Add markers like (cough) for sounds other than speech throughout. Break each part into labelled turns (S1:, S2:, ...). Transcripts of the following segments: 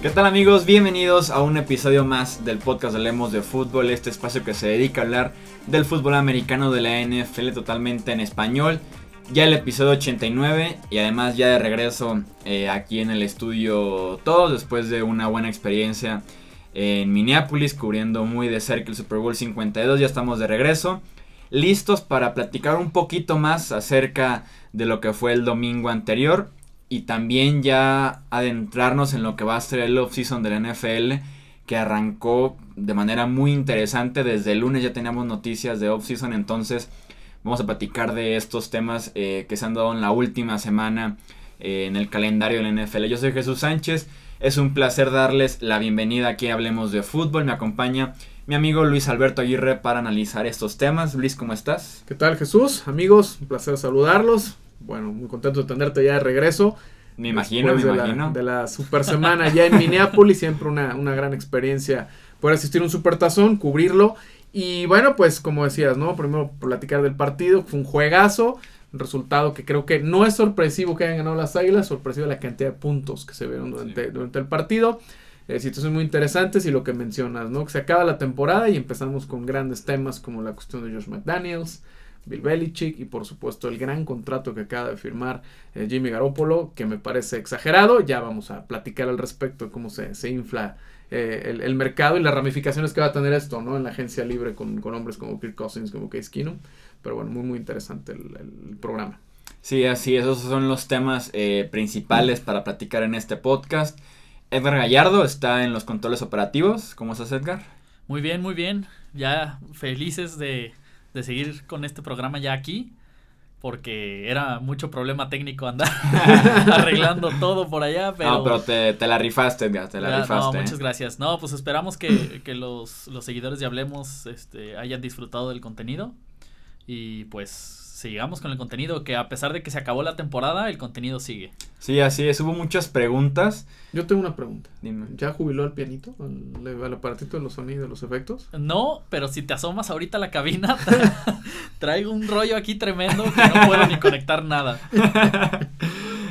S1: ¿Qué tal amigos? Bienvenidos a un episodio más del podcast de Lemos de Fútbol, este espacio que se dedica a hablar del fútbol americano de la NFL totalmente en español. Ya el episodio 89 y además ya de regreso eh, aquí en el estudio todos después de una buena experiencia en Minneapolis cubriendo muy de cerca el Super Bowl 52. Ya estamos de regreso, listos para platicar un poquito más acerca de lo que fue el domingo anterior y también ya adentrarnos en lo que va a ser el off-season de NFL que arrancó de manera muy interesante. Desde el lunes ya teníamos noticias de off-season, entonces vamos a platicar de estos temas eh, que se han dado en la última semana eh, en el calendario de la NFL. Yo soy Jesús Sánchez, es un placer darles la bienvenida aquí Hablemos de Fútbol. Me acompaña mi amigo Luis Alberto Aguirre para analizar estos temas. Luis, ¿cómo estás?
S2: ¿Qué tal Jesús? Amigos, un placer saludarlos bueno, muy contento de tenerte ya de regreso.
S1: Me imagino, me
S2: de
S1: imagino.
S2: La, de la super semana ya en Minneapolis, siempre una, una gran experiencia poder asistir a un supertazón, cubrirlo. Y bueno, pues como decías, ¿no? Primero platicar del partido, fue un juegazo, un resultado que creo que no es sorpresivo que hayan ganado las Águilas, sorpresivo la cantidad de puntos que se vieron durante, durante el partido. Eh, situaciones muy interesantes y lo que mencionas, ¿no? Que se acaba la temporada y empezamos con grandes temas como la cuestión de Josh McDaniels, Bill Belichick y por supuesto el gran contrato que acaba de firmar eh, Jimmy Garoppolo, que me parece exagerado. Ya vamos a platicar al respecto de cómo se, se infla eh, el, mercado y las ramificaciones que va a tener esto, ¿no? En la agencia libre con, hombres como Kirk Cousins, como Case Keenum. Pero bueno, muy, muy interesante el, programa.
S1: Sí, así, esos son los temas eh, principales para platicar en este podcast. Edgar Gallardo está en los controles operativos. ¿Cómo estás, Edgar?
S3: Muy bien, muy bien. Ya felices de, de seguir con este programa ya aquí, porque era mucho problema técnico andar (laughs) (laughs) arreglando todo por allá. Pero,
S1: no, pero te, la rifaste, te la rifaste.
S3: No, muchas gracias. No, pues esperamos que, que los, los, seguidores de Hablemos este, hayan disfrutado del contenido. Y pues sigamos con el contenido, que a pesar de que se acabó la temporada, el contenido sigue.
S1: Sí, así es, hubo muchas preguntas.
S2: Yo tengo una pregunta. Dime. ¿Ya jubiló el pianito, al, aparatito de los sonidos, de los efectos?
S3: No, pero si te asomas ahorita a la cabina, (laughs) traigo un rollo aquí tremendo que no puedo ni conectar nada. (laughs)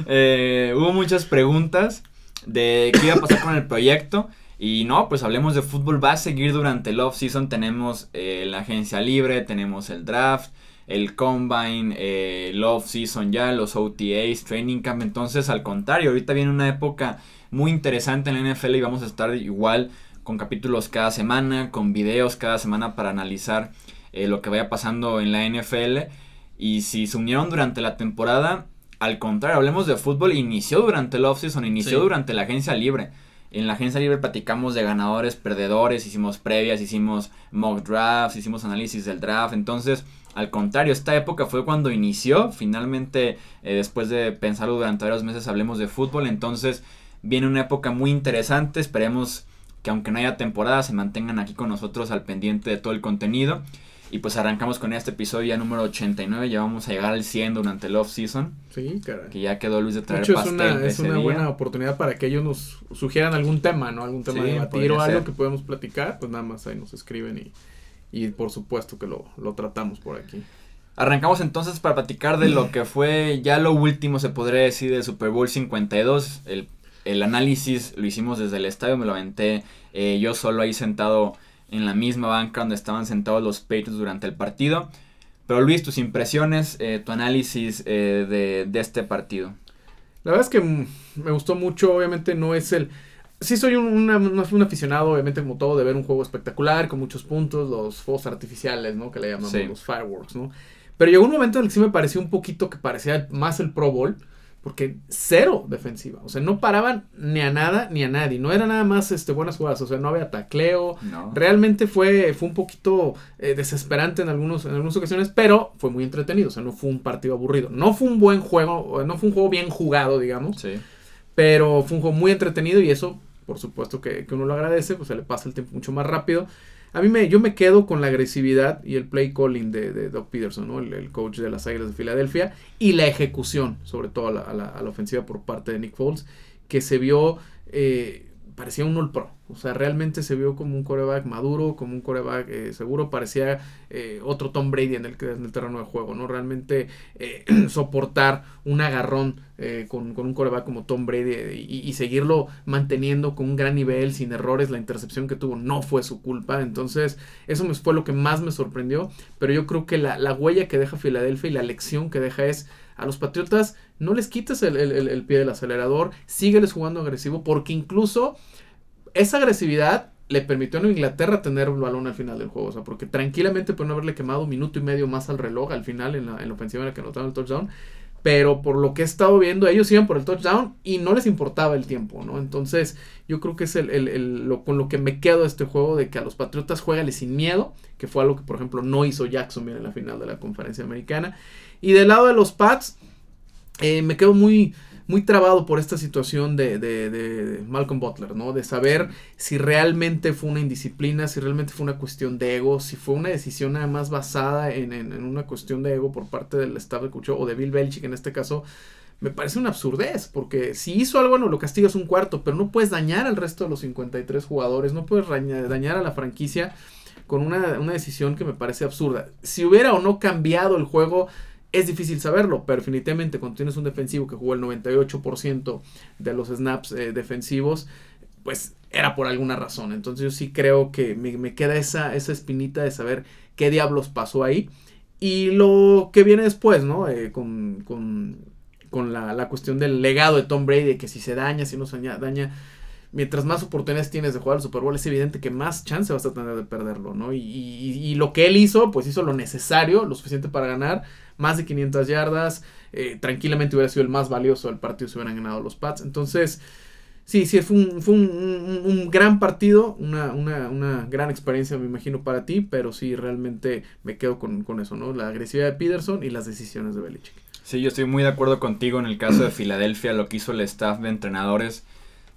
S1: Eh, hubo muchas preguntas de qué iba a pasar con el proyecto. Y no, pues hablemos de fútbol, va a seguir durante el off-season, tenemos eh, la agencia libre, tenemos el draft, el Combine, eh, el Off-Season ya, los OTAs, Training Camp. Entonces, al contrario, ahorita viene una época muy interesante en la NFL y vamos a estar igual con capítulos cada semana, con videos cada semana para analizar eh, lo que vaya pasando en la NFL. Y si se unieron durante la temporada, al contrario, hablemos de fútbol, inició durante el off-season, inició durante la agencia libre. En la agencia libre platicamos de ganadores, perdedores, hicimos previas, hicimos mock drafts, hicimos análisis del draft. Entonces, al contrario, esta época fue cuando inició. Finalmente, eh, después de pensarlo durante varios meses, hablemos de fútbol. Entonces, viene una época muy interesante. Esperemos que aunque no haya temporada, se mantengan aquí con nosotros al pendiente de todo el contenido. Y pues arrancamos con este episodio ya número 89. Ya vamos a llegar al 100 durante el off-season.
S2: Sí, caray.
S1: Que ya quedó Luis de traer
S2: pastel. Es una, es una buena oportunidad para que ellos nos sugieran algún tema, ¿no? Algún tema de debatir o algo que podemos platicar. Pues nada más ahí nos escriben y y por supuesto que lo, tratamos por aquí.
S1: Arrancamos entonces para platicar de lo que fue ya lo último, se podría decir, del Super Bowl 52. El, el análisis lo hicimos desde el estadio, me lo aventé eh, yo solo ahí sentado en la misma banca donde estaban sentados los Patriots durante el partido. Pero Luis, tus impresiones, eh, tu análisis eh, de, de este partido.
S2: La verdad es que me gustó mucho, obviamente no es el sí soy un, un, aficionado, obviamente, como todo, de ver un juego espectacular, con muchos puntos, los fuegos artificiales, ¿no? Que le llamamos los fireworks, ¿no? Pero llegó un momento en el que sí me pareció un poquito que parecía más el Pro Bowl. Porque cero defensiva. O sea, no paraban ni a nada ni a nadie. No era nada más este, buenas jugadas. O sea, no había tacleo. Realmente fue, fue un poquito eh, desesperante en, algunos, en algunas ocasiones. Pero fue muy entretenido. O sea, no fue un partido aburrido. No fue un buen juego. No fue un juego bien jugado, digamos. Sí. Pero fue un juego muy entretenido. Y eso por supuesto que, uno lo agradece, pues se le pasa el tiempo mucho más rápido. A mí me, yo me quedo con la agresividad y el play calling de, de Doc Peterson, ¿no? el, coach de las Águilas de Filadelfia, y la ejecución, sobre todo a la, ofensiva por parte de Nick Foles, que se vio, eh, parecía un All Pro. O sea, realmente se vio como un coreback maduro, como un coreback eh, seguro. Parecía eh, otro Tom Brady en el, en el, terreno de juego, ¿no? Realmente eh, (clears throat) soportar un agarrón con, con, un coreback como Tom Brady y, y, seguirlo manteniendo con un gran nivel, sin errores. La intercepción que tuvo no fue su culpa. Entonces, eso me, fue lo que más me sorprendió. Pero yo creo que la, la huella que deja Filadelfia y la lección que deja es a los Patriotas no les quites el, el, el, pie del acelerador, sígueles jugando agresivo, porque incluso esa agresividad le permitió a Inglaterra tener un balón al final del juego. O sea, porque tranquilamente pueden haberle quemado un minuto y medio más al reloj al final en la, en la ofensiva en la que anotaron el touchdown. Pero por lo que he estado viendo, ellos iban por el touchdown y no les importaba el tiempo, ¿no? Entonces, yo creo que es el, el, el, con lo que me quedo este juego, de que a los Patriotas juegale sin miedo, que fue algo que, por ejemplo, no hizo Jackson en la final de la conferencia americana. Y del lado de los Pats, eh, me quedo muy, muy trabado por esta situación de, de, de, Malcolm Butler, ¿no? De saber si realmente fue una indisciplina, si realmente fue una cuestión de ego, si fue una decisión nada más basada en, en, una cuestión de ego por parte del staff de Cucho o de Bill Belichick en este caso. Me parece una absurdez, porque si hizo algo, no lo castigas un cuarto, pero no puedes dañar al resto de los 53 jugadores, no puedes dañar a la franquicia con una, una decisión que me parece absurda. Si hubiera o no cambiado el juego, es difícil saberlo, pero definitivamente cuando tienes un defensivo que jugó el 98% de los snaps eh, defensivos, pues era por alguna razón. Entonces yo sí creo que me, queda esa, esa espinita de saber qué diablos pasó ahí. Y lo que viene después, ¿no? Eh, con, con, con la, la, cuestión del legado de Tom Brady, de que si se daña, si no se daña, mientras más oportunidades tienes de jugar al Super Bowl, es evidente que más chance vas a tener de perderlo, ¿no? Y lo que él hizo, pues hizo lo necesario, lo suficiente para ganar más de 500 yardas. Eh, tranquilamente hubiera sido el más valioso del partido si hubieran ganado los Pats. Entonces, sí, sí, fue un, fue un, un, gran partido, una, una, una, gran experiencia, me imagino, para ti, pero sí, realmente me quedo con, con, eso, ¿no? La agresividad de Peterson y las decisiones de Belichick.
S1: Sí, yo estoy muy de acuerdo contigo en el caso de Filadelfia, lo que hizo el staff de entrenadores.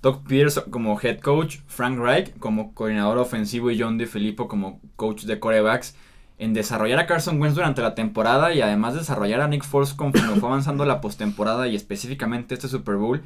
S1: Doug Peterson como head coach, Frank Reich como coordinador ofensivo y John DeFilippo como coach de corebacks en desarrollar a Carson Wentz durante la temporada y además desarrollar a Nick Foles conforme fue avanzando la postemporada y específicamente este Super Bowl.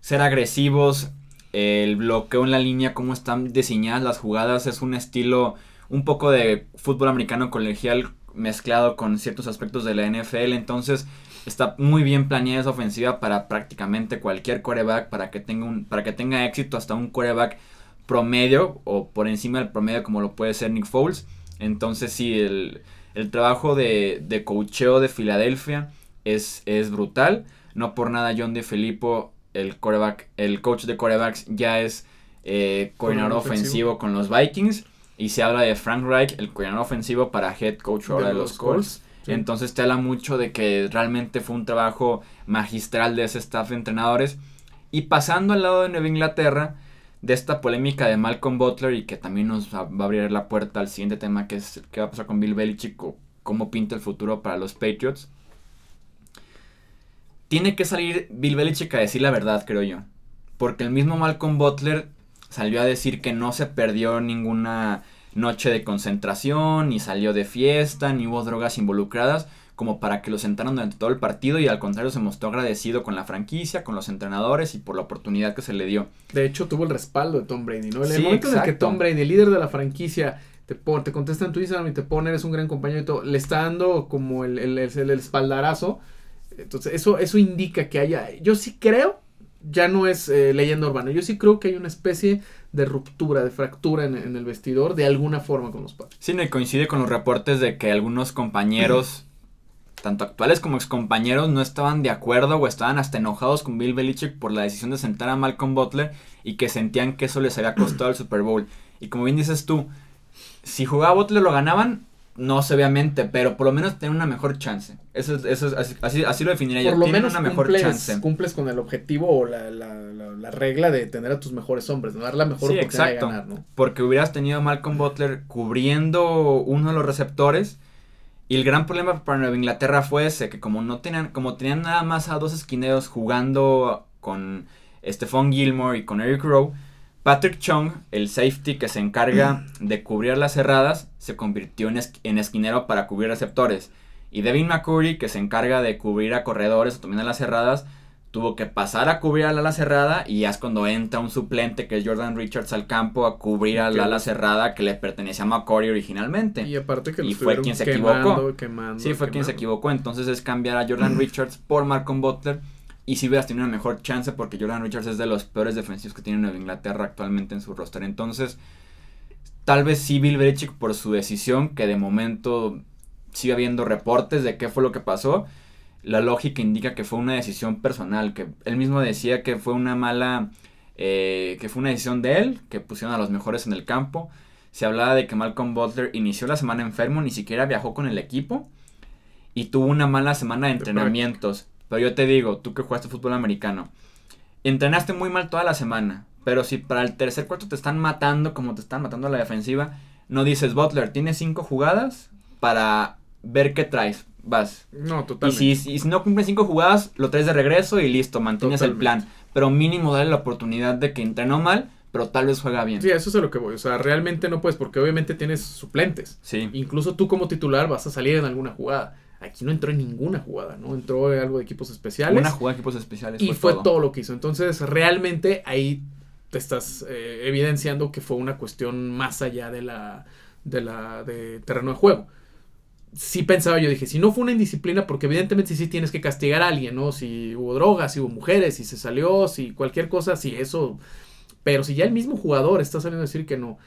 S1: Ser agresivos, el bloqueo en la línea, cómo están diseñadas las jugadas, es un estilo un poco de fútbol americano colegial mezclado con ciertos aspectos de la NFL. Entonces está muy bien planeada esa ofensiva para prácticamente cualquier coreback, para que tenga, un, para que tenga éxito hasta un coreback promedio o por encima del promedio como lo puede ser Nick Foles. Entonces sí, el, trabajo de, de coacheo de Filadelfia es, es brutal. No por nada John de Filippo, el, el coach de corebacks, ya es eh, coordinador ofensivo. con los Vikings. Y se habla de Frank Reich, el coordinador ofensivo para head coach ahora de, los, Colts. Entonces te habla mucho de que realmente fue un trabajo magistral de ese staff de entrenadores. Y pasando al lado de Nueva Inglaterra, de esta polémica de Malcolm Butler y que también nos va a abrir la puerta al siguiente tema que es qué va a pasar con Bill Belichick o cómo pinta el futuro para los Patriots. Tiene que salir Bill Belichick a decir la verdad, creo yo. Porque el mismo Malcolm Butler salió a decir que no se perdió ninguna noche de concentración, ni salió de fiesta, ni hubo drogas involucradas como para que lo sentaran durante todo el partido y al contrario se mostró agradecido con la franquicia, con los entrenadores y por la oportunidad que se le dio.
S2: De hecho tuvo el respaldo de Tom Brady, ¿no? El momento en el que Tom Brady, el líder de la franquicia, te, pone, te contesta en tu Instagram y te pone, eres un gran compañero y todo, le está dando como el, el, el, espaldarazo. Entonces eso, eso indica que haya, yo sí creo, ya no es eh, leyenda urbana, yo sí creo que hay una especie de ruptura, de fractura en, en, el vestidor de alguna forma con los padres.
S1: Sí, me coincide con los reportes de que algunos compañeros tanto actuales como excompañeros, no estaban de acuerdo o estaban hasta enojados con Bill Belichick por la decisión de sentar a Malcolm Butler y que sentían que eso les había costado el Super Bowl. Y como bien dices tú, si jugaba Butler lo ganaban, no sé obviamente, pero por lo menos tienen una mejor chance. Eso, eso así, así, lo definiría
S2: yo. Por lo menos una mejor chance. cumples con el objetivo o la, la, la, regla de tener a tus mejores hombres, ¿no? dar la mejor oportunidad de ganar, ¿no?
S1: Porque hubieras tenido a Malcolm Butler cubriendo uno de los receptores y el gran problema para Nueva Inglaterra fue ese, que como no tenían, como tenían nada más a dos esquineros jugando con Stephon Gilmore y con Eric Rowe, Patrick Chung, el safety que se encarga (clears throat) de cubrir las cerradas, se convirtió en, en esquinero para cubrir receptores. Y Devin McCurry, que se encarga de cubrir a corredores o también a las cerradas, tuvo que pasar a cubrir al ala cerrada y ya es cuando entra un suplente que es Jordan Richards al campo a cubrir al ala cerrada que le pertenecía a McCory originalmente.
S2: Y aparte que
S1: y fue quien se equivocó. sí, fue quien se equivocó. Entonces es cambiar a Jordan Richards por Malcolm Butler. Y si hubieras tenido una mejor chance porque Jordan Richards es de los peores defensivos que tiene Nueva Inglaterra actualmente en su roster. Entonces, tal vez sí Bill Belichick por su decisión, que de momento sigue habiendo reportes de qué fue lo que pasó la lógica indica que fue una decisión personal, que él mismo decía que fue una mala, eh, que fue una decisión de él, que pusieron a los mejores en el campo. Se hablaba de que Malcolm Butler inició la semana enfermo, ni siquiera viajó con el equipo y tuvo una mala semana de entrenamientos. Pero yo te digo, tú que jugaste fútbol americano, entrenaste muy mal toda la semana, pero si para el tercer cuarto te están matando como te están matando a la defensiva, no dices Butler, tienes cinco jugadas para ver qué traes vas.
S2: No, totalmente.
S1: Y si, si no cumplen cinco jugadas, lo traes de regreso y listo, mantienes el plan. Pero mínimo darle la oportunidad de que entrenó mal, pero tal vez juega bien.
S2: Sí, eso es a lo que voy. O sea, realmente no puedes, porque obviamente tienes suplentes.
S1: Sí.
S2: Incluso tú como titular vas a salir en alguna jugada. Aquí no entró en ninguna jugada, ¿no? Entró en algo de equipos especiales.
S1: Una jugada de equipos especiales.
S2: Y fue, todo. lo que hizo. Entonces, realmente ahí te estás eh, evidenciando que fue una cuestión más allá de la, de la de terreno de juego sí pensaba yo, dije, si no fue una indisciplina, porque evidentemente sí tienes que castigar a alguien, ¿no? Si hubo drogas, si hubo mujeres, si se salió, si cualquier cosa, si eso. Pero si ya el mismo jugador está saliendo a decir que no,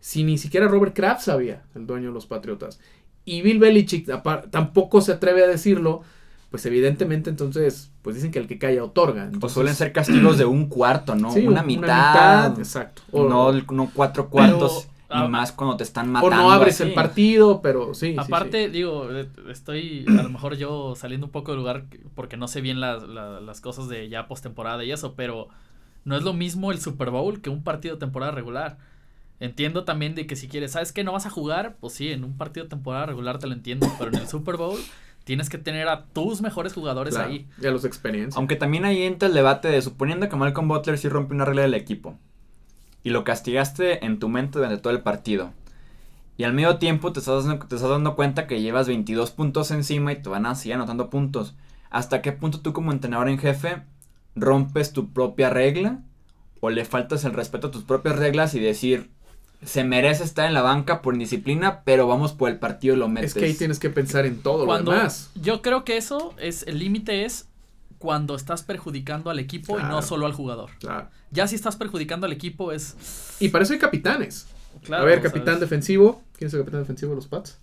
S2: si ni siquiera Robert Kraft sabía, el dueño de los Patriotas, y Bill Belichick tampoco se atreve a decirlo, pues evidentemente entonces, pues dicen que el que calla otorga.
S1: o suelen ser castigos de un cuarto, ¿no? una, mitad,
S2: Exacto.
S1: no, no cuatro cuartos. Y ah, más cuando te están matando.
S2: O no abres el partido, pero sí.
S3: Aparte, digo, estoy a lo mejor yo saliendo un poco de lugar porque no sé bien las, las cosas de ya postemporada y eso, pero no es lo mismo el Super Bowl que un partido de temporada regular. Entiendo también de que si quieres, ¿sabes que no vas a jugar? Pues sí, en un partido de temporada regular te lo entiendo, pero en el Super Bowl tienes que tener a tus mejores jugadores ahí.
S2: Y a los experiencia.
S1: Aunque también ahí entra el debate de suponiendo que Malcolm Butler sí rompe una regla del equipo y lo castigaste en tu mente durante todo el partido. Y al medio tiempo te estás, dando, te estás dando cuenta que llevas 22 puntos encima y te van a seguir anotando puntos. ¿Hasta qué punto tú como entrenador en jefe rompes tu propia regla? ¿O le faltas el respeto a tus propias reglas y decir, se merece estar en la banca por indisciplina, pero vamos por el partido y lo metes?
S2: Es que ahí tienes que pensar en todo
S3: Cuando,
S2: lo demás.
S3: Yo creo que eso es, el límite es cuando estás perjudicando al equipo y no solo al jugador.
S2: Claro.
S3: Ya si estás perjudicando al equipo es...
S2: Y para eso hay capitanes. a ver, capitán defensivo. ¿Quién es el capitán defensivo de los Pats?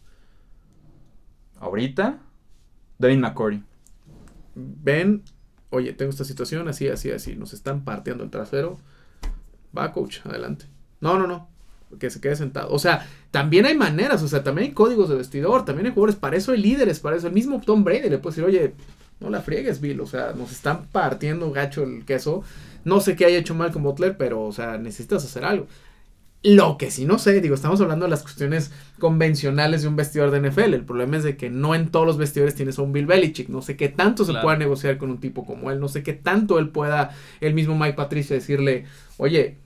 S1: Ahorita, Devin McCory.
S2: Ven, oye, tengo esta situación, así, así, así. Nos están partiendo el trasero. Va, coach, adelante. No, no, no. Que se quede sentado. O sea, también hay maneras, o sea, también hay códigos de vestidor, también hay jugadores. Para eso hay líderes, para eso. El mismo Tom Brady le puede decir, oye, no la friegues, Bill. O sea, nos están partiendo gacho el queso. No sé qué haya hecho mal con Butler, pero, o sea, necesitas hacer algo. Lo que sí no sé, digo, estamos hablando de las cuestiones convencionales de un vestidor de NFL. El problema es de que no en todos los vestidores tienes a un Bill Belichick. No sé qué tanto se pueda negociar con un tipo como él. No sé qué tanto él pueda, el mismo Mike Patricia, decirle, oye,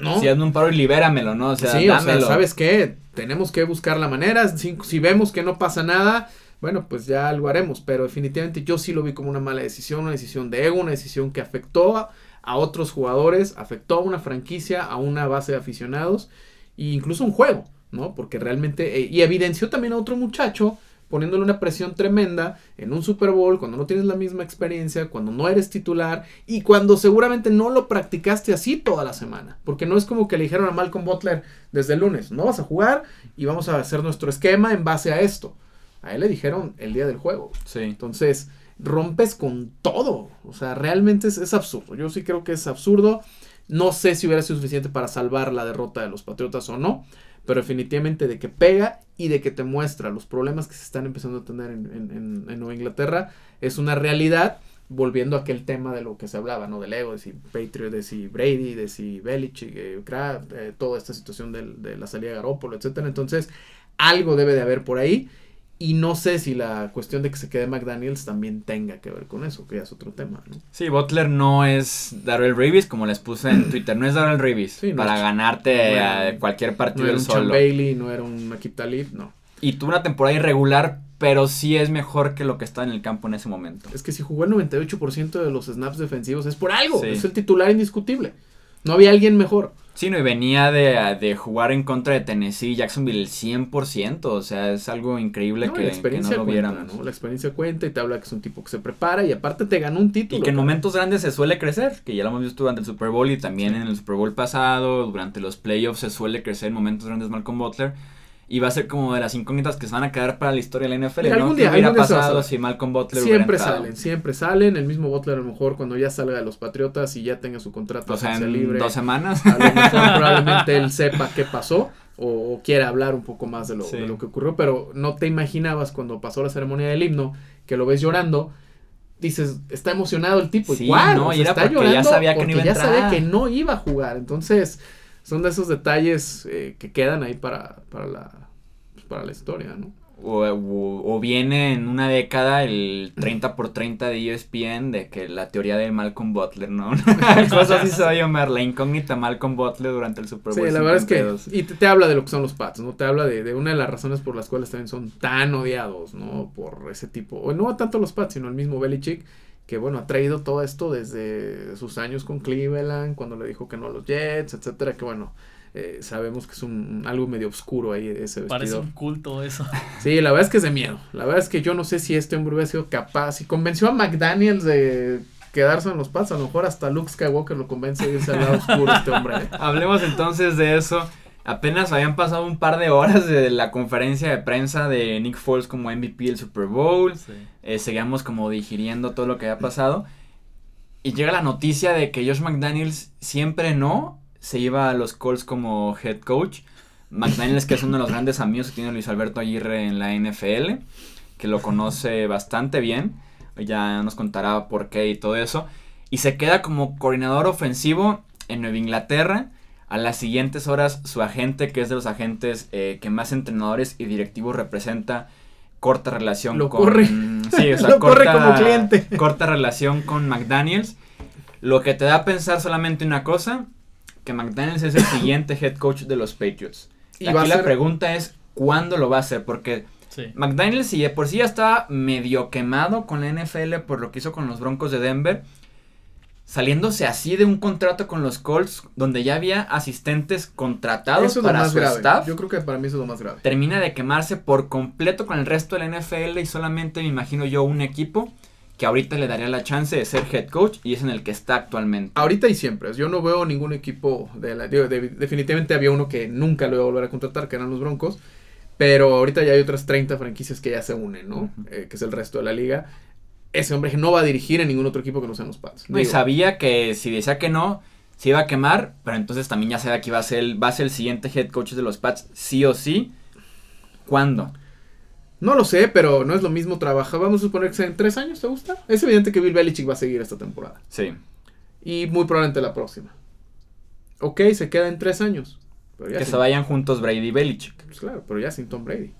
S2: no.
S1: Si hazme un paro y libéramelo, ¿no? O sea,
S2: sí, o sea, ¿sabes qué? Tenemos que buscar la manera. si vemos que no pasa nada, bueno, pues ya lo haremos, pero definitivamente yo sí lo vi como una mala decisión, una decisión de ego, una decisión que afectó a, otros jugadores, afectó a una franquicia, a una base de aficionados e incluso un juego, ¿no? Porque realmente, eh, y evidenció también a otro muchacho poniéndole una presión tremenda en un Super Bowl, cuando no tienes la misma experiencia, cuando no eres titular y cuando seguramente no lo practicaste así toda la semana. Porque no es como que le dijeron a Malcolm Butler desde el lunes, no vas a jugar y vamos a hacer nuestro esquema en base a esto. A él le dijeron el día del juego.
S1: Sí.
S2: Entonces, rompes con todo. O sea, realmente es, absurdo. Yo sí creo que es absurdo. No sé si hubiera sido suficiente para salvar la derrota de los Patriotas o no. Pero definitivamente de que pega y de que te muestra los problemas que se están empezando a tener en, Nueva Inglaterra es una realidad. Volviendo a aquel tema de lo que se hablaba, ¿no? Del ego, de si Patriot, de si Brady, de si Belichick, eh, Kraft, eh, toda esta situación de la salida de Garoppolo, etcétera. Entonces, algo debe de haber por ahí. Y no sé si la cuestión de que se quede McDaniels también tenga que ver con eso, que ya es otro tema, ¿no?
S1: Sí, Butler no es Darrell Reeves, como les puse en (clears throat) Twitter, no es Darrell Reeves para ganarte cualquier partido
S2: no era un
S1: solo.
S2: Bailey, no era un Akip Talib, no.
S1: Y tuvo una temporada irregular pero sí es mejor que lo que está en el campo en ese momento.
S2: Es que si jugó el 98% de los snaps defensivos es por algo, es el titular indiscutible. No había alguien mejor.
S1: Sí, no, y venía de, jugar en contra de Tennessee, Jacksonville el 100%, o sea, es algo increíble que, la experiencia no lo
S2: viéramos. La experiencia cuenta y te habla que es un tipo que se prepara y aparte te ganó un título.
S1: Y que en momentos grandes se suele crecer, que ya lo hemos visto durante el Super Bowl y también en el Super Bowl pasado, durante los playoffs se suele crecer en momentos grandes Malcolm Butler y va a ser como de las incógnitas que se van a quedar para la historia de la NFL. Algún día, hubiera pasado
S2: si Malcolm Butler Siempre salen, siempre salen. El mismo Butler a lo mejor cuando ya salga de los Patriotas y ya tenga su contrato
S1: o sea, en libre. dos semanas.
S2: A lo mejor (laughs) probablemente él sepa qué pasó o, quiera hablar un poco más de lo, de lo que ocurrió. Pero no te imaginabas cuando pasó la ceremonia del himno que lo ves llorando dices, está emocionado el tipo. Sí, no, y era está porque ya sabía que no iba a ya sabía que no iba a jugar. Entonces, son de esos detalles eh, que quedan ahí para, para, la, pues, para la historia, ¿no?
S1: O, viene en una década el 30 por 30 de ESPN de que la teoría de Malcolm Butler, ¿no? (laughs) Cosas así se va a llamar, la incógnita Malcolm Butler durante el Super Bowl.
S2: Sí, la verdad es que, y te, habla de lo que son los Pats, ¿no? Te habla de, de, una de las razones por las cuales también son tan odiados, ¿no? Por ese tipo, o no tanto los Pats, sino el mismo Belichick, que bueno, ha traído todo esto desde sus años con Cleveland, cuando le dijo que no a los Jets, etcétera, que bueno, eh, sabemos que es un algo medio oscuro ahí ese vestidor.
S3: Parece un culto eso. (laughs)
S2: Sí, la verdad es que es de miedo. La verdad es que yo no sé si este hombre hubiera sido capaz y convenció a McDaniels de quedarse en los pasos, a lo mejor hasta Luke Skywalker lo convence de irse al lado oscuro este hombre. ¿eh?
S1: Hablemos entonces de eso. Apenas habían pasado un par de horas de la conferencia de prensa de Nick Foles como MVP del Super Bowl. Eh, seguíamos como digiriendo todo lo que había pasado. Y llega la noticia de que Josh McDaniels siempre no se iba a los Colts como head coach. McDaniels, que es uno de los grandes amigos que tiene Luis Alberto Aguirre en la NFL, que lo conoce bastante bien. Ya nos contará por qué y todo eso. Y se queda como coordinador ofensivo en Nueva Inglaterra a las siguientes horas, su agente, que es de los agentes eh, que más entrenadores y directivos representa, corta relación
S2: con. Corre. (laughs)
S1: Sí, o sea, (laughs) Lo corta, corre como cliente. Corta relación con McDaniels. Lo que te da a pensar solamente una cosa: que McDaniels es el (coughs) siguiente head coach de los Patriots. Y Aquí la pregunta es: ¿cuándo lo va a hacer? Porque. McDaniels, si por sí ya estaba medio quemado con la NFL por lo que hizo con los Broncos de Denver, saliéndose así de un contrato con los Colts, donde ya había asistentes contratados para
S2: su staff. Yo creo que para mí eso es lo más grave.
S1: Termina de quemarse por completo con el resto de la NFL y solamente me imagino yo un equipo que ahorita le daría la chance de ser head coach y es en el que está actualmente.
S2: Ahorita y siempre. Yo no veo ningún equipo de la. definitivamente había uno que nunca lo iba a volver a contratar, que eran los Broncos. Pero ahorita ya hay otras 30 franquicias que ya se unen, ¿no? Eh, que es el resto de la liga ese hombre no va a dirigir en ningún otro equipo que no sean los Pats.
S1: y sabía que si decía que no, se iba a quemar, pero entonces también ya sabía que iba a ser, va a ser el siguiente head coach de los Pats, sí o sí. ¿Cuándo?
S2: No lo sé, pero no es lo mismo trabajar. Vamos a suponer que sea en tres años, ¿te gusta? Es evidente que Bill Belichick va a seguir esta temporada.
S1: Sí.
S2: Y muy probablemente la próxima. Ok, se queda en tres años.
S1: que se vayan juntos Brady y Belichick.
S2: Pues claro, pero ya sin Tom Brady.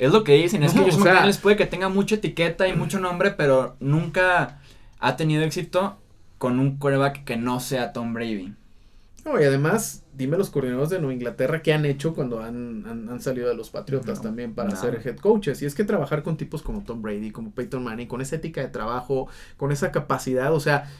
S1: Es lo que dicen, es que Josh McDaniels puede que tenga mucha etiqueta y mucho nombre, pero nunca ha tenido éxito con un quarterback que no sea Tom Brady.
S2: No, y además, dime los coordinadores de Nueva Inglaterra qué han hecho cuando han, salido de los Patriotas también para ser head coaches. Y es que trabajar con tipos como Tom Brady, como Peyton Manning, con esa ética de trabajo, con esa capacidad, o sea,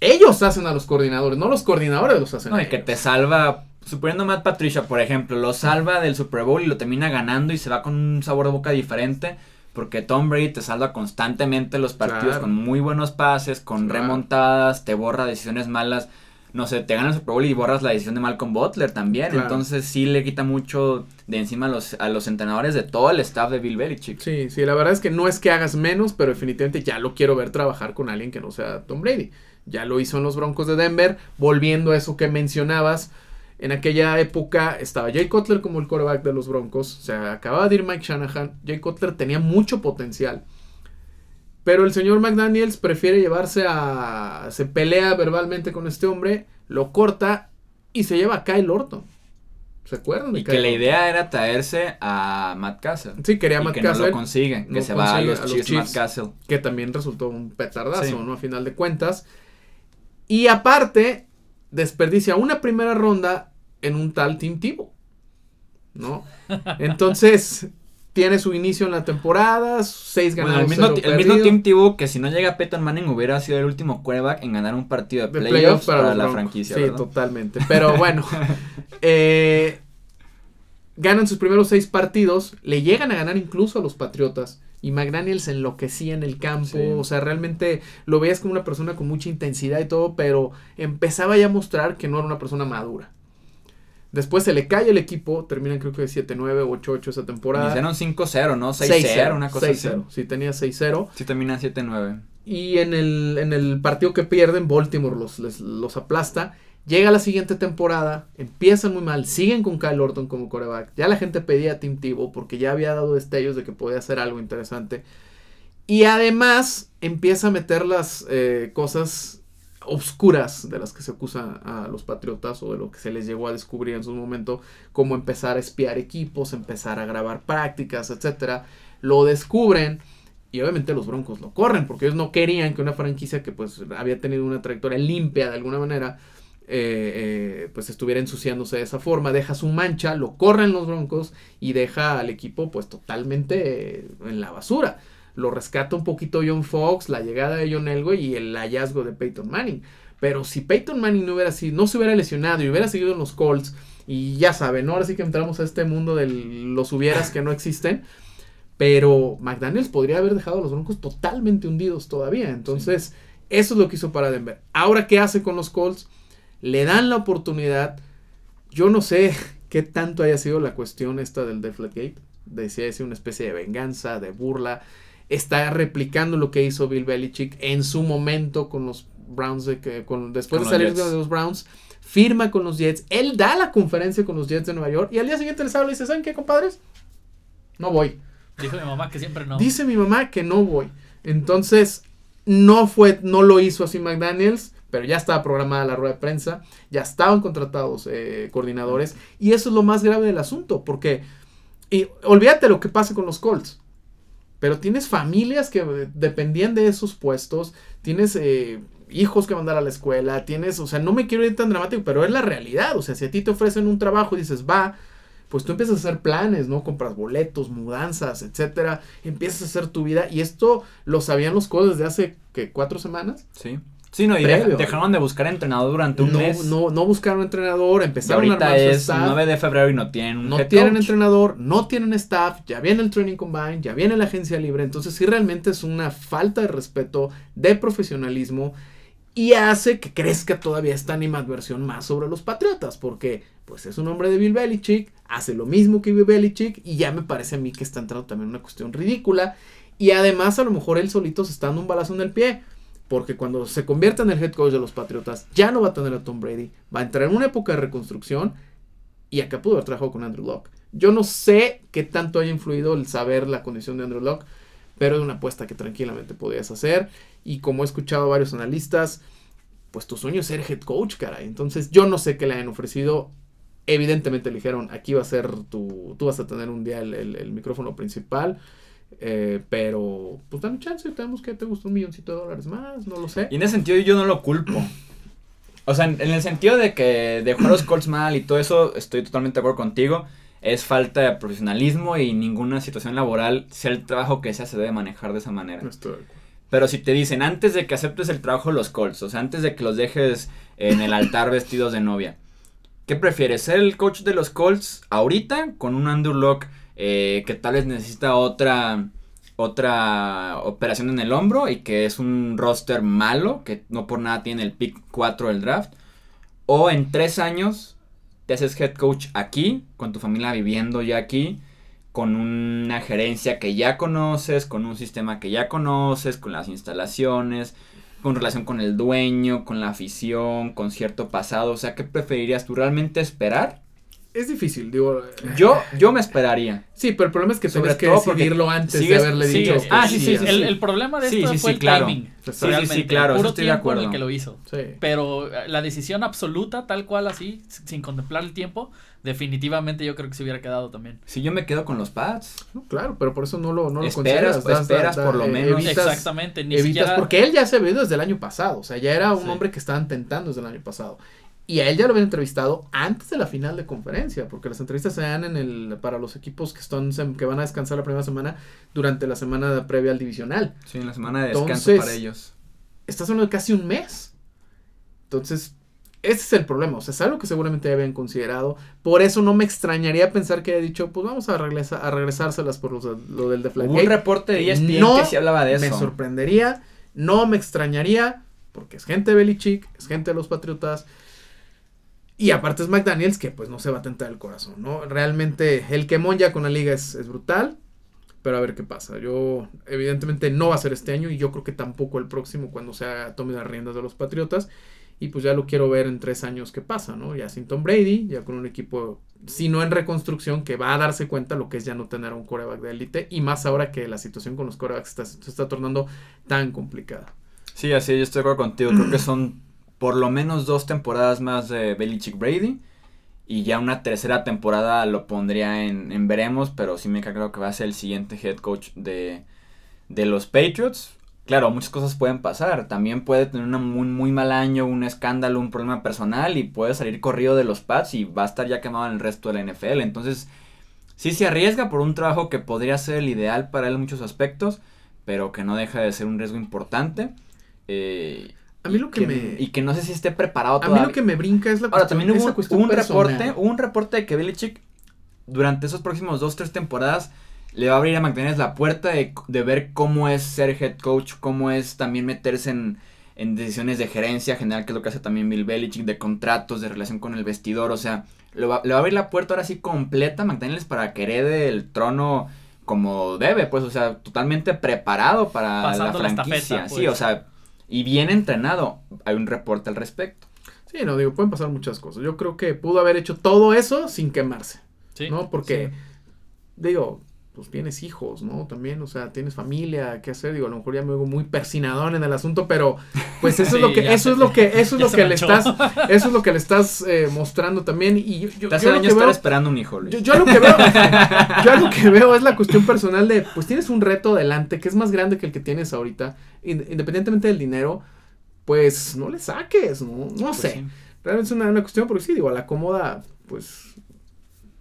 S2: ellos hacen a los coordinadores, no los coordinadores los hacen.
S1: No, y que te salva suponiendo Matt Patricia, por ejemplo, lo salva del Super Bowl y lo termina ganando y se va con un sabor de boca diferente. Porque Tom Brady te salva constantemente los partidos con muy buenos pases, con remontadas, te borra decisiones malas. No sé, te gana el Super Bowl y borras la decisión de Malcolm Butler también. Entonces sí le quita mucho de encima a los, a los entrenadores de todo el staff de Bill Belichick.
S2: Sí, sí, la verdad es que no es que hagas menos, pero definitivamente ya lo quiero ver trabajar con alguien que no sea Tom Brady. Ya lo hizo en los Broncos de Denver, volviendo a eso que mencionabas en aquella época estaba Jay Cutler como el quarterback de los Broncos. O sea, acababa de ir Mike Shanahan. Jay Cutler tenía mucho potencial. Pero el señor McDaniels prefiere llevarse a. Se pelea verbalmente con este hombre, lo corta y se lleva a Kyle Orton. ¿Se acuerdan?
S1: y que la idea era traerse a Matt Castle.
S2: Sí, quería Matt
S1: que No lo consigue, que se va a los, Chiefs, Matt Castle.
S2: Que también resultó un petardazo, ¿no? A final de cuentas. Y aparte, desperdicia una primera ronda en un tal Team Tivo. ¿No? Entonces, tiene su inicio en la temporada, seis ganados.
S1: el, mismo, el mismo Team Tebow que si no llega Peyton Manning hubiera sido el último quarterback en ganar un partido de, playoffs, para, la franquicia.
S2: Sí, totalmente. Pero bueno, (laughs) eh, ganan sus primeros seis partidos, le llegan a ganar incluso a los Patriotas. Y McDaniel se enloquecía en el campo, o sea, realmente lo veías como una persona con mucha intensidad y todo, pero empezaba ya a mostrar que no era una persona madura. Después se le cae el equipo, terminan creo que de 7-9 o 8-8 esa temporada.
S1: Hicieron 5-0, ¿no? 6-0, una cosa 6 -0.
S2: Sí, tenía 6-0.
S1: Sí, terminan 7-9.
S2: Y en el, en el partido que pierden, Baltimore los, los aplasta. Llega la siguiente temporada, empiezan muy mal, siguen con Kyle Orton como coreback. Ya la gente pedía a Tim Tebow porque ya había dado destellos de que podía hacer algo interesante. Y además empieza a meter las eh, cosas obscuras de las que se acusa a los patriotas o de lo que se les llegó a descubrir en su momento, como empezar a espiar equipos, empezar a grabar prácticas, etcétera. Lo descubren y obviamente los Broncos lo corren porque ellos no querían que una franquicia que pues había tenido una trayectoria limpia de alguna manera eh, eh, pues estuviera ensuciándose de esa forma, deja su mancha, lo corren los Broncos y deja al equipo pues totalmente en la basura. Lo rescata un poquito John Fox, la llegada de John Elway y el hallazgo de Peyton Manning. Pero si Peyton Manning no hubiera sido, no se hubiera lesionado y hubiera seguido en los Colts, y ya saben, ahora sí que entramos a este mundo de los hubieras que no existen. Pero McDaniels podría haber dejado a los Broncos totalmente hundidos todavía. Entonces, eso es lo que hizo para Denver. Ahora, ¿qué hace con los Colts? le dan la oportunidad. Yo no sé (laughs) qué tanto haya sido la cuestión esta del Deflategate. Decía es una especie de venganza, de burla. Está replicando lo que hizo Bill Belichick en su momento con los Browns, de que, con, después de salir de los Browns, firma con los Jets. Él da la conferencia con los Jets de Nueva York y al día siguiente les habla y dice, ¿saben qué, compadres? No voy.
S3: Dijo mi mamá que siempre no.
S2: Dice mi mamá que no voy. Entonces, no fue, no lo hizo así McDaniels pero ya estaba programada la rueda de prensa, ya estaban contratados eh, coordinadores, y eso es lo más grave del asunto, porque, y olvídate lo que pase con los Colts, pero tienes familias que eh, dependían de esos puestos, tienes eh, hijos que mandar a la escuela, tienes, o sea, no me quiero ir tan dramático, pero es la realidad, o sea, si a ti te ofrecen un trabajo y dices, va, pues tú empiezas a hacer planes, ¿no? Compras boletos, mudanzas, etcétera, empiezas a hacer tu vida, y esto lo sabían los Colts desde hace, ¿qué? ¿Cuatro semanas?
S1: Sí. Sí, no, y dejaron de buscar entrenador durante un mes.
S2: No, no buscaron entrenador, empezaron
S1: y ahorita a es 9 de febrero y no tienen un
S2: No tienen entrenador, no tienen staff, ya viene el training combine, ya viene la agencia libre, entonces sí realmente es una falta de respeto, de profesionalismo y hace que crezca todavía esta animadversión más sobre los Patriotas, porque pues es un hombre de Bill Belichick, hace lo mismo que Bill Belichick y ya me parece a mí que está entrando también una cuestión ridícula y además a lo mejor él solito se está dando un balazo en el pie porque cuando se convierta en el head coach de los Patriotas, ya no va a tener a Tom Brady. Va a entrar en una época de reconstrucción. Y acá pudo haber trabajado con Andrew Locke. Yo no sé qué tanto haya influido el saber la condición de Andrew Locke. Pero es una apuesta que tranquilamente podías hacer. Y como he escuchado a varios analistas, pues tu sueño es ser head coach, caray. Entonces yo no sé qué le hayan ofrecido. Evidentemente le dijeron, aquí va a ser tu, tú vas a tener un día el micrófono principal. Eh, pero, pues dame chance, tenemos que te gusta un milloncito de dólares más, no lo sé.
S1: Y en ese sentido yo no lo culpo. O sea, en, el sentido de que dejó los Colts mal y todo eso, estoy totalmente de acuerdo contigo. Es falta de profesionalismo y ninguna situación laboral, sea el trabajo que sea, se debe manejar de esa manera. Pero si te dicen, antes de que aceptes el trabajo de los Colts, o sea, antes de que los dejes en el altar vestidos de novia, ¿qué prefieres? ¿Ser el coach de los Colts ahorita con un Andrew Locke eh, que tal vez necesita otra otra operación en el hombro y que es un roster malo, que no por nada tiene el pick 4 del draft. O en tres años te haces head coach aquí, con tu familia viviendo ya aquí, con una gerencia que ya conoces, con un sistema que ya conoces, con las instalaciones, con relación con el dueño, con la afición, con cierto pasado. O sea, ¿qué preferirías tú realmente esperar?
S2: Es difícil, digo. (laughs)
S1: Yo, yo me esperaría.
S2: Sí, pero el problema es que tienes que decidirlo antes de haberle dicho.
S3: ah, sí, sí, El, el, problema de esto fue el
S1: claro.
S3: timing.
S1: Sí, sí, sí, claro.
S3: Puro
S1: estoy de acuerdo.
S3: el que lo hizo. Pero eh, la decisión absoluta, tal cual así, sin contemplar el tiempo, definitivamente yo creo que se hubiera quedado también.
S1: Si yo me quedo con los pads.
S2: No, claro, pero por eso no lo, no lo
S1: esperas, consideras. esperas por lo menos.
S3: Exactamente.
S2: Ni evitas, porque él ya se ve desde el año pasado. O sea, ya era un hombre que estaban tentando desde el año pasado. Y a él ya lo habían entrevistado antes de la final de conferencia, porque las entrevistas se dan en el, para los equipos que, están, que van a descansar la primera semana durante la semana previa al divisional.
S1: Sí, en la semana de descanso para ellos.
S2: Estás hablando de casi un mes. Entonces, ese es el problema. O sea, es algo que seguramente habían considerado. Por eso no me extrañaría pensar que haya dicho, pues vamos a, regresar, a regresárselas por lo del
S1: Deflategate. Un reporte de ESPN no que sí hablaba de eso.
S2: Me sorprendería, no me extrañaría, porque es gente de Belichick, es gente de los Patriotas. Y aparte es McDaniels que pues no se va a tentar el corazón, ¿no? Realmente el quemón ya con la liga es, es brutal. Pero a ver qué pasa. Yo, evidentemente, no va a ser este año y yo creo que tampoco el próximo cuando sea tome las riendas de los Patriotas. Y pues ya lo quiero ver en tres años qué pasa, ¿no? Ya sin Tom Brady, ya con un equipo, si no en reconstrucción, que va a darse cuenta lo que es ya no tener un coreback de élite. Y más ahora que la situación con los corebacks se está tornando tan complicada.
S1: Sí, así yo estoy de acuerdo contigo. Creo que son por lo menos dos temporadas más de Belichick Brady. Y ya una tercera temporada lo pondría en, en veremos, pero sí me creo que va a ser el siguiente head coach de, de los Patriots claro, muchas cosas pueden pasar. También puede tener un muy, muy mal año, un escándalo, un problema personal y puede salir corrido de los Pats y va a estar ya quemado en el resto de la NFL. Entonces, sí se arriesga por un trabajo que podría ser el ideal para él en muchos aspectos, pero que no deja de ser un riesgo importante. Eh,
S2: a mí lo que, me...
S1: Y que no sé si esté preparado
S2: todavía. A mí lo que me brinca es la
S1: Ahora, también hubo, un reporte, hubo un reporte de que Belichick durante esos próximos dos, tres temporadas le va a abrir a McDaniels la puerta de, ver cómo es ser head coach, cómo es también meterse en, decisiones de gerencia general, que es lo que hace también Bill Belichick, de contratos, de relación con el vestidor, o sea, le va, le va a abrir la puerta ahora sí completa a McDaniels para que herede el trono como debe, pues, o sea, totalmente preparado para la franquicia, sí, o pues. sea, y bien entrenado, hay un reporte al respecto.
S2: Sí, no, digo, pueden pasar muchas cosas. Yo creo que pudo haber hecho todo eso sin quemarse. Sí, ¿No? Porque, digo, pues tienes hijos, ¿no? También, o sea, tienes familia, ¿qué hacer? Digo, a lo mejor ya me hago muy persinador en el asunto, pero pues eso es lo (laughs) que, eso es lo que, eso es (laughs) lo que le estás, eso es lo que le estás eh, mostrando también. Y yo, yo,
S1: yo años estar esperando un hijo,
S2: Luis. Yo, lo que veo, (laughs) yo lo que veo es la cuestión personal de, pues tienes un reto adelante que es más grande que el que tienes ahorita, independientemente del dinero, pues no le saques, ¿no? No pues sé. Realmente es una, una cuestión, porque sí, digo, a la cómoda, pues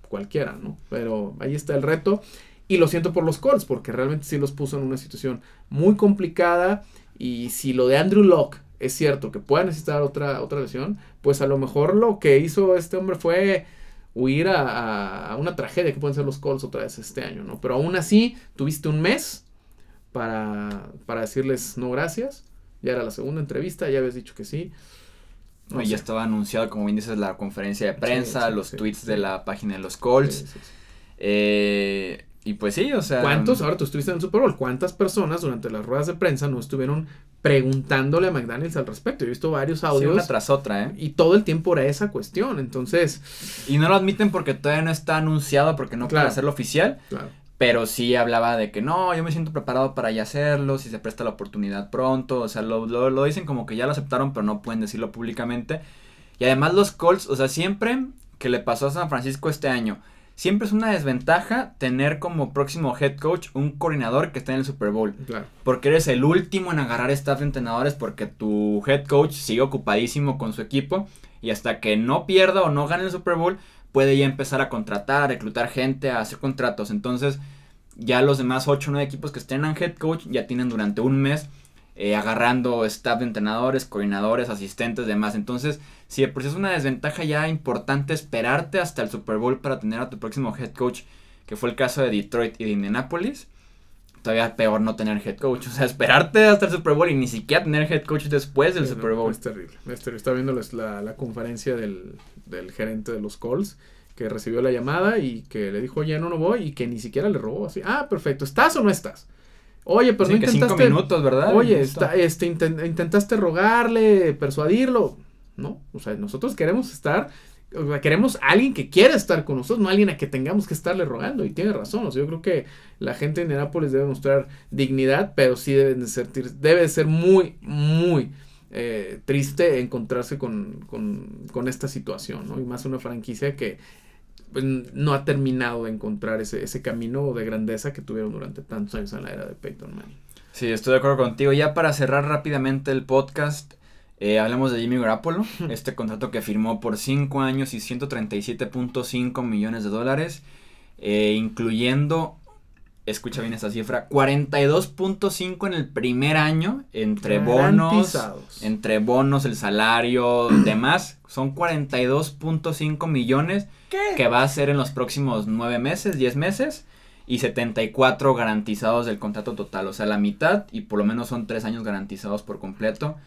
S2: cualquiera, ¿no? Pero ahí está el reto. Y lo siento por los Colts, porque realmente sí los puso en una situación muy complicada. Y si lo de Andrew Locke es cierto que puede necesitar otra, otra lesión, pues a lo mejor lo que hizo este hombre fue huir a, una tragedia que pueden ser los Colts otra vez este año, ¿no? Pero aún así, tuviste un mes para, para decirles no gracias. Ya era la segunda entrevista, ya habías dicho que sí.
S1: No, ya estaba anunciado, como bien dices, la conferencia de prensa, los tweets de la página de los Colts. Eh, y pues sí, o sea.
S2: ¿Cuántos, ahora tú estuviste en el Super Bowl, cuántas personas durante las ruedas de prensa no estuvieron preguntándole a McDaniels al respecto? Yo he visto varios audios.
S1: una tras otra, ¿eh?
S2: Y todo el tiempo era esa cuestión, entonces.
S1: Y no lo admiten porque todavía no está anunciado, porque no puede hacerlo oficial.
S2: Claro.
S1: Pero sí hablaba de que no, yo me siento preparado para ya hacerlo, si se presta la oportunidad pronto. O sea, lo, lo, lo dicen como que ya lo aceptaron, pero no pueden decirlo públicamente. Y además los Colts, o sea, siempre que le pasó a San Francisco este año siempre es una desventaja tener como próximo head coach un coordinador que esté en el Super Bowl.
S2: Claro.
S1: Porque eres el último en agarrar staff de entrenadores porque tu head coach sigue ocupadísimo con su equipo y hasta que no pierda o no gane el Super Bowl puede ya empezar a contratar, a reclutar gente, a hacer contratos. Entonces ya los demás 8 o 9 equipos que estén en head coach ya tienen durante un mes eh, agarrando staff de entrenadores, coordinadores, asistentes, demás. Entonces, si por es una desventaja ya importante esperarte hasta el Super Bowl para tener a tu próximo head coach, que fue el caso de Detroit y de Indianapolis, todavía peor no tener head coach. (laughs) O sea, esperarte hasta el Super Bowl y ni siquiera tener head coach después del Super Bowl.
S2: Es terrible, es terrible. Estaba viendo la, la conferencia del, del, gerente de los Colts que recibió la llamada y que le dijo, oye, no, no voy, y que ni siquiera le robó así. Ah, perfecto, ¿estás o no estás? Oye, pero no intentaste.
S1: minutos, ¿verdad?
S2: Oye, este, intentaste rogarle, persuadirlo. No, o sea, nosotros queremos estar. O sea, queremos a alguien que quiera estar con nosotros, no alguien a que tengamos que estarle rogando. Y tiene razón. O sea, yo creo que la gente de Indianapolis debe mostrar dignidad, pero sí deben de ser, debe ser muy, muy eh, triste encontrarse con, con, con, esta situación, ¿no? Y más una franquicia que pues, no ha terminado de encontrar ese, ese camino de grandeza que tuvieron durante tantos años en la era de Peyton Manning.
S1: Sí, estoy de acuerdo contigo. Ya para cerrar rápidamente el podcast, Eh, hablamos de Jimmy Garoppolo, (laughs) este contrato que firmó por 5 años y 137.5 millones de dólares, eh, incluyendo, escucha bien esta cifra, 42.5 en el primer año, entre bonos, entre bonos, el salario, (clears throat) demás, son 42.5 millones que va a ser en los próximos 9 meses, 10 meses y 74 garantizados del contrato total, o sea, la mitad y por lo menos son 3 años garantizados por completo.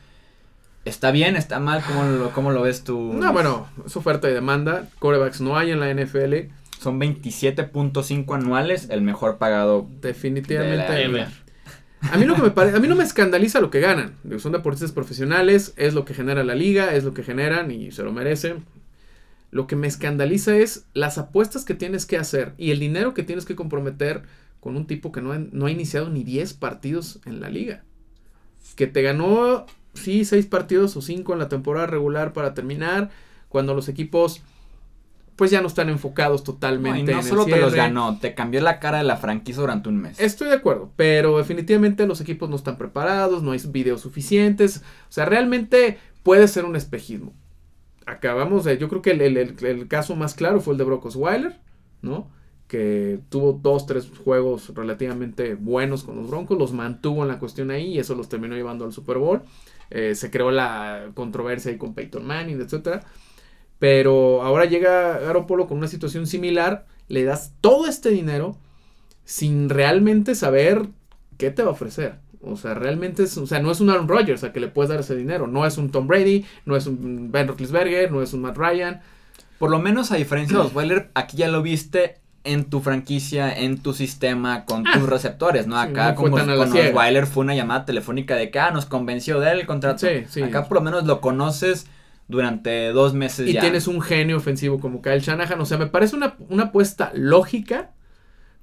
S1: ¿Está bien? ¿Está mal? ¿Cómo lo, cómo lo ves tú?
S2: No, bueno, es oferta y demanda. Corebacks no hay en la NFL.
S1: Son 27.5 anuales, el mejor pagado.
S2: Definitivamente. a mí, lo que me a mí no me escandaliza lo que ganan. Son deportistas profesionales, es lo que genera la liga, es lo que generan y se lo merecen. Lo que me escandaliza es las apuestas que tienes que hacer y el dinero que tienes que comprometer con un tipo que no no ha iniciado ni 10 partidos en la liga. Que te ganó sí, seis partidos o cinco en la temporada regular para terminar, cuando los equipos pues ya no están enfocados totalmente.
S1: No, no solo te los ganó, te cambió la cara de la franquicia durante un mes.
S2: Estoy de acuerdo, pero definitivamente los equipos no están preparados, no hay videos suficientes, o sea, realmente puede ser un espejismo. Acabamos de, yo creo que el, el caso más claro fue el de Brock Osweiler, ¿no? que tuvo dos, tres juegos relativamente buenos con los Broncos, los mantuvo en la cuestión ahí y eso los terminó llevando al Super Bowl. Eh, se creó la controversia ahí con Peyton Manning, etc. Pero ahora llega Garoppolo con una situación similar, le das todo este dinero sin realmente saber qué te va a ofrecer. O sea, realmente es, o sea, no es un Aaron Rodgers a que le puedes dar ese dinero. No es un Tom Brady, no es un Ben Roethlisberger, no es un Matt Ryan.
S1: Por lo menos a diferencia de los Weller, aquí ya lo viste en tu franquicia, en tu sistema, con tus ah. receptores, ¿no? Acá como con Osweiler fue una llamada telefónica de que ah, nos convenció de él el contrato. Acá por lo menos lo conoces durante dos meses
S2: y tienes un genio ofensivo como Kyle Shanahan. O sea, me parece una, apuesta lógica,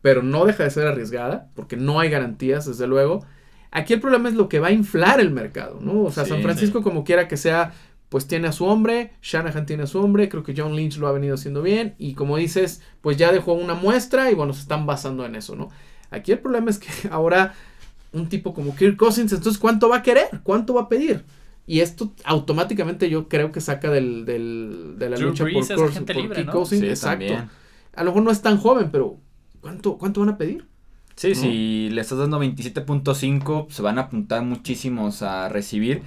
S2: pero no deja de ser arriesgada, porque no hay garantías, desde luego. Aquí el problema es lo que va a inflar el mercado, ¿no? O sea, San Francisco, como quiera que sea, pues tiene a su hombre, Shanahan tiene a su hombre, creo que John Lynch lo ha venido haciendo bien y como dices, pues ya dejó una muestra y bueno, se están basando en eso, ¿no? Aquí el problema es que (laughs) ahora un tipo como Kirk Cousins, entonces ¿cuánto va a querer? ¿Cuánto va a pedir? Y esto automáticamente yo creo que saca del, del de la lucha por, Kirk Cousins. exacto. A lo mejor no es tan joven, pero ¿cuánto, cuánto van a pedir?
S1: Sí, si le estás dando 27.5, se van a apuntar muchísimos a recibir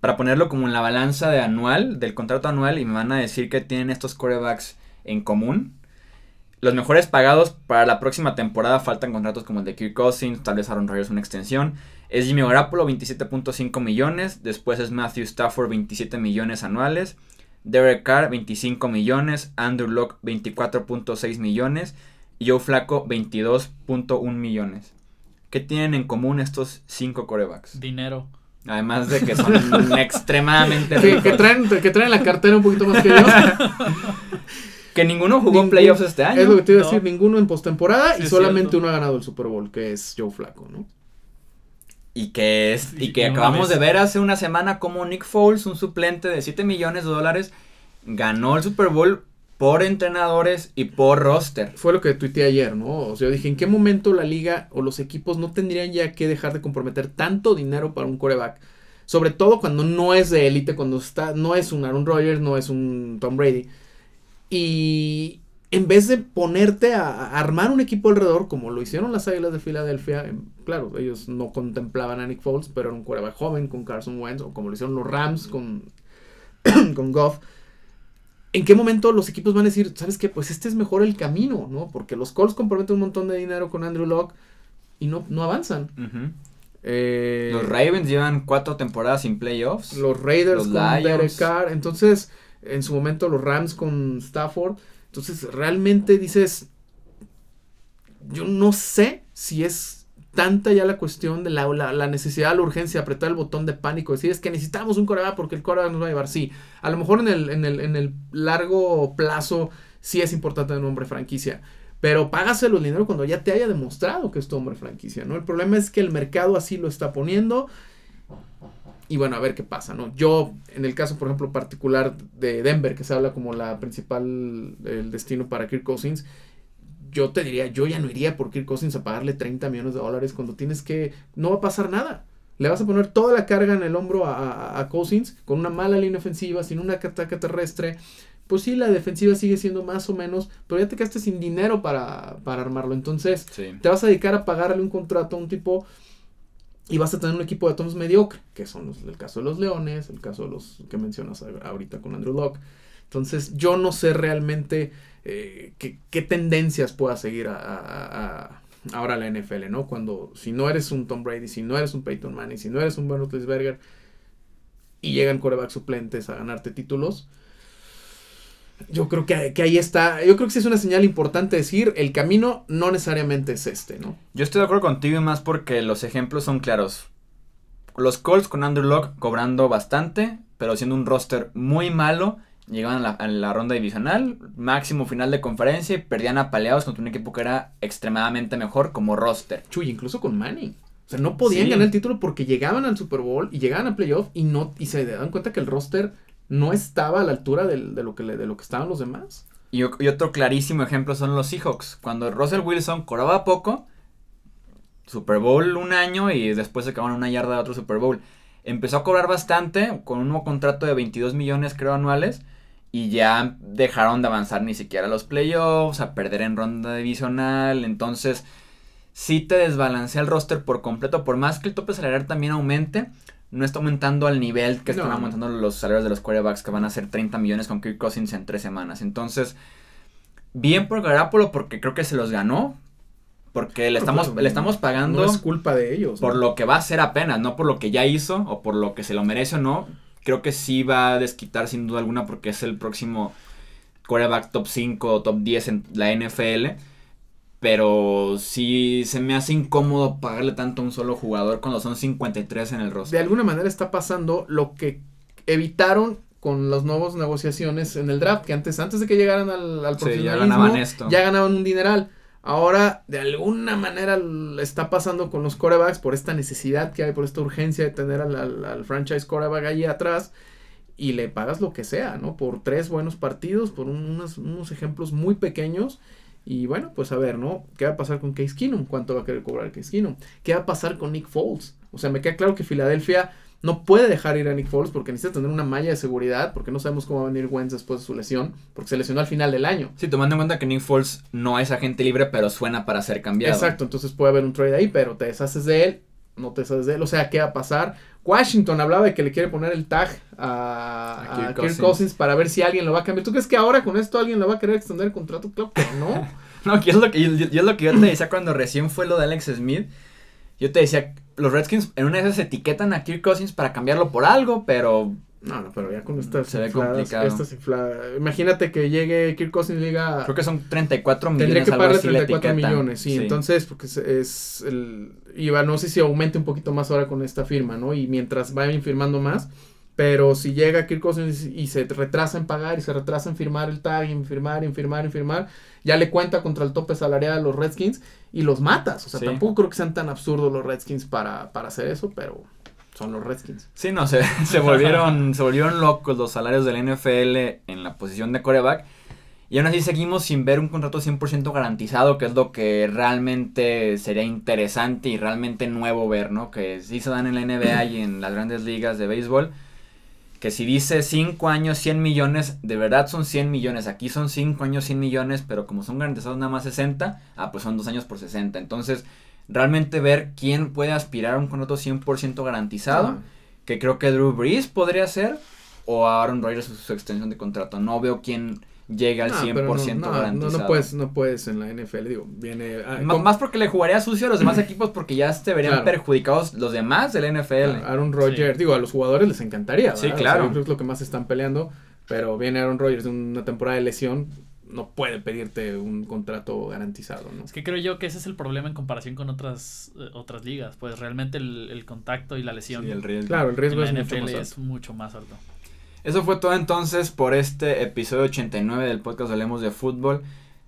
S1: para ponerlo como en la balanza de anual, del contrato anual, y me van a decir que tienen estos corebacks en común. Los mejores pagados para la próxima temporada faltan contratos como el de Kirk Cousins, tal vez Aaron Rodgers una extensión. Es Jimmy Garoppolo, 27.5 millones. Después es Matthew Stafford, 27 millones anuales. Derek Carr, 25 millones. Andrew Locke, 24.6 millones. Y Joe Flaco, 22.1 millones. ¿Qué tienen en común estos cinco corebacks?
S3: Dinero.
S1: Además de que son (laughs) extremadamente
S2: que, traen, que traen la cartera un poquito más que yo. (laughs)
S1: que ninguno jugó playoffs este año.
S2: Es lo que te iba a decir, ninguno en postemporada y solamente uno ha ganado el Super Bowl, que es Joe Flaco, ¿no?
S1: Y que es y que acabamos de ver hace una semana como Nick Foles, un suplente de 7 millones de dólares, ganó el Super Bowl por entrenadores y por roster.
S2: Fue lo que tuiteé ayer, ¿no? O sea, yo dije, ¿en qué momento la liga o los equipos no tendrían ya que dejar de comprometer tanto dinero para un coreback? Sobre todo cuando no es de élite, cuando está, no es un Aaron Rodgers, no es un Tom Brady. Y en vez de ponerte a, armar un equipo alrededor, como lo hicieron las Águilas de Filadelfia, em, claro, ellos no contemplaban a Nick Foles, pero era un coreback joven con Carson Wentz, o como lo hicieron los Rams con, (clears throat) con Goff ¿En qué momento los equipos van a decir, sabes qué? Pues este es mejor el camino, ¿no? Porque los Colts comprometen un montón de dinero con Andrew Locke y no, no avanzan.
S1: Eh, los Ravens llevan cuatro temporadas sin playoffs.
S2: Los Raiders con Derek Carr. Entonces, en su momento, los Rams con Stafford. Entonces, realmente dices, yo no sé si es tanta ya la cuestión de la, la, necesidad, la urgencia, apretar el botón de pánico, decir es que necesitamos un coreback porque el coreback nos va a llevar. Sí, a lo mejor en el, en el, en el largo plazo sí es importante un hombre franquicia. Pero págaselo el dinero cuando ya te haya demostrado que es tu hombre franquicia, ¿no? El problema es que el mercado así lo está poniendo. Y bueno, a ver qué pasa, ¿no? Yo, en el caso, por ejemplo, particular de Denver, que se habla como la principal, el destino para Kirk Cousins, yo te diría, yo ya no iría por Kirk Cousins a pagarle 30 millones de dólares cuando tienes que, no va a pasar nada. le vas a poner toda la carga en el hombro a, a, Cousins con una mala línea ofensiva, sin un ataque terrestre. Pues sí, la defensiva sigue siendo más o menos, pero ya te quedaste sin dinero para, para armarlo. Entonces, te vas a dedicar a pagarle un contrato a un tipo y vas a tener un equipo de tonos mediocre, que son los, el caso de los Leones, el caso de los que mencionas ahorita con Andrew Locke. Entonces, yo no sé realmente eh, qué, tendencias pueda seguir a, ahora la NFL, ¿no? Cuando, si no eres un Tom Brady, si no eres un Peyton Manning, si no eres un Ben Roethlisberger, y llegan corebacks suplentes a ganarte títulos, yo creo que, que, ahí está, yo creo que sí es una señal importante decir, el camino no necesariamente es este, ¿no?
S1: Yo estoy de acuerdo contigo y más porque los ejemplos son claros. Los Colts con Andrew Locke cobrando bastante, pero siendo un roster muy malo, llegaban a la, ronda divisional, máximo final de conferencia y perdían apaleados contra un equipo que era extremadamente mejor como roster.
S2: Chuy, incluso con Manning. O sea, no podían ganar el título porque llegaban al Super Bowl y llegaban a playoff y no y se dan cuenta que el roster no estaba a la altura de, lo, que de lo que estaban los demás.
S1: Y, otro clarísimo ejemplo son los Seahawks. Cuando Russell Wilson cobraba poco, Super Bowl un año y después se acabaron una yarda de otro Super Bowl. Empezó a cobrar bastante con un nuevo contrato de 22 millones creo anuales y ya dejaron de avanzar ni siquiera a los playoffs, a perder en ronda divisional, entonces sí te desbalancea el roster por completo, por más que el tope salarial también aumente, no está aumentando al nivel que están aumentando los salarios de los quarterbacks que van a ser 30 millones con Kirk Cousins en tres semanas. Entonces, bien por Garapolo porque creo que se los ganó. Porque le estamos, pues, le estamos pagando.
S2: No es culpa de ellos.
S1: Por lo que va a hacer apenas, no por lo que ya hizo o por lo que se lo merece o no. Creo que sí va a desquitar sin duda alguna porque es el próximo quarterback top 5 o top 10 en la NFL pero sí se me hace incómodo pagarle tanto a un solo jugador cuando son 53 en el roster.
S2: De alguna manera está pasando lo que evitaron con las nuevas negociaciones en el draft, que antes, antes de que llegaran al, al
S1: sí, ya ganaban esto.
S2: Ya ganaban un dineral. Ahora, de alguna manera, está pasando con los corebacks por esta necesidad que hay, por esta urgencia de tener al, al franchise coreback ahí atrás y le pagas lo que sea, ¿no? Por tres buenos partidos, por unos, unos ejemplos muy pequeños y bueno, pues a ver, ¿no? ¿Qué va a pasar con Case Keenum? ¿Cuánto va a querer cobrar Case Keenum? ¿Qué va a pasar con Nick Foles? O sea, me queda claro que Filadelfia no puede dejar ir a Nick Foles porque necesita tener una malla de seguridad, porque no sabemos cómo va a venir Wentz después de su lesión, porque se lesionó al final del año.
S1: Sí, tomando en cuenta que Nick Foles no es agente libre, pero suena para ser cambiado.
S2: Exacto, entonces puede haber un trade ahí, pero te deshaces de él, no te deshaces de él. O sea, ¿qué va a pasar? Washington hablaba de que le quiere poner el tag a, Kirk, Cousins. para ver si alguien lo va a cambiar. ¿Tú crees que ahora con esto alguien lo va a querer extender el contrato? Claro que no. (laughs)
S1: no, que es lo que yo, es lo que yo te decía cuando recién fue lo de Alex Smith. Yo te decía, los Redskins en una de esas etiquetan a Kirk Cousins para cambiarlo por algo, pero
S2: no, no, pero ya con estas se ve complicado. Estas Imagínate que llegue Kirk Cousins y diga.
S1: Creo que son 34 millones.
S2: Tendría que pagarle 34 millones, sí, Entonces, porque es, el. Iba, no sé si aumente un poquito más ahora con esta firma, ¿no? Y mientras vayan firmando más. Pero si llega Kirk Cousins y se retrasa en pagar y se retrasa en firmar el tag, en firmar, en firmar, en firmar, ya le cuenta contra el tope salarial a los Redskins y los matas. O sea, tampoco creo que sean tan absurdos los Redskins para, para hacer eso, pero son los Redskins.
S1: Sí, no, se, (laughs) se, volvieron, se volvieron locos los salarios del NFL en la posición de coreback. Y aún así seguimos sin ver un contrato 100% garantizado, que es lo que realmente sería interesante y realmente nuevo ver, ¿no? Que sí se dan en la NBA y en las grandes ligas de béisbol. Que si dice 5 años 100 millones, de verdad son 100 millones. Aquí son 5 años 100 millones, pero como son garantizados nada más 60, ah, pues son 2 años por 60. Entonces, realmente ver quién puede aspirar a un contrato 100% garantizado, que creo que Drew Brees podría ser, o Aaron Rodgers su, su extensión de contrato. No veo quién llega al 100% garantizado.
S2: No, puedes, no puedes en la NFL, digo, viene...
S1: Ah, más, porque le jugaría sucio a los demás (clears throat) equipos porque ya se verían perjudicados los demás del NFL.
S2: Aaron Rodgers, digo, a los jugadores les encantaría,
S1: Sí, claro.
S2: creo que es lo que más están peleando, pero viene Aaron Rodgers de una temporada de lesión, no puede pedirte un contrato garantizado, ¿no?
S3: Es que creo yo que ese es el problema en comparación con otras eh, otras ligas, pues realmente el, contacto y la lesión.
S1: el riesgo.
S2: Claro, el riesgo
S3: en
S2: es,
S3: NFL
S2: mucho
S3: es mucho más alto.
S1: Eso fue todo entonces por este episodio 89 del podcast Hablemos de Fútbol.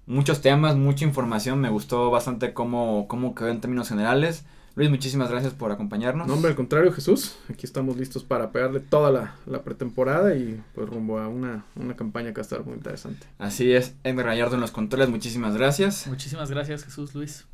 S1: Muchos temas, mucha información, me gustó bastante cómo, cómo quedó en términos generales. Luis, muchísimas gracias por acompañarnos.
S2: No, hombre, al contrario, Jesús. Aquí estamos listos para pegarle toda la, pretemporada y pues rumbo a una, campaña que va a estar muy interesante.
S1: Así es, Edgar Gallardo en los controles, muchísimas gracias.
S3: Muchísimas gracias, Jesús, Luis.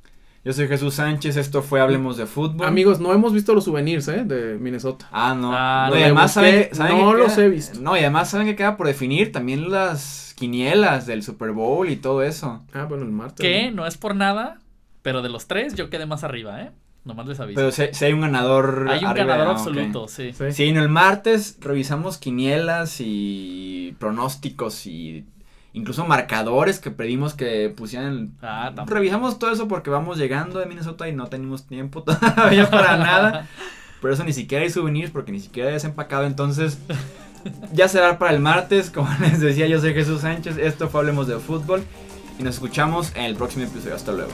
S1: Yo soy Jesús Sánchez, esto fue Hablemos de Fútbol.
S2: Amigos, no hemos visto los souvenirs, ¿eh? De Minnesota.
S1: Ah, no.
S3: Ah,
S1: no
S3: no
S1: y además saben, saben
S2: no
S1: que
S2: los
S1: queda-
S2: he visto.
S1: No, y además saben que queda por definir también las quinielas del Super Bowl y todo eso.
S2: Ah, bueno, el martes.
S3: Que
S2: no
S3: es por nada, pero de los tres yo quedé más arriba, ¿eh? Nomás les aviso.
S1: Pero si, si hay un ganador.
S3: Hay un
S1: arriba,
S3: ganador
S1: ok.
S3: absoluto, sí.
S2: Sí.
S1: Sí, no, el martes revisamos quinielas y pronósticos y incluso marcadores que pedimos que pusieran.
S3: Ah, tampoco.
S1: Revisamos todo eso porque vamos llegando de Minnesota y no tenemos tiempo (laughs) todavía para nada. Por eso ni siquiera hay souvenirs porque ni siquiera he desempacado. Entonces, ya será para el martes. Como (laughs) les decía, yo soy Jesús Sánchez. Esto fue Hablemos de Fútbol. Y nos escuchamos en el próximo episodio. Hasta luego.